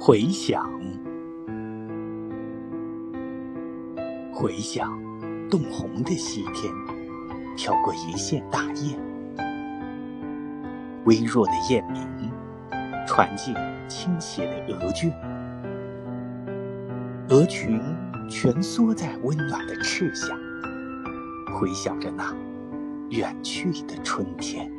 回想回想冻红的西天飘过一线大雁。微弱的雁鸣传进倾斜的鹅群鹅群蜷缩在温暖的翅下回想着那远去的春天。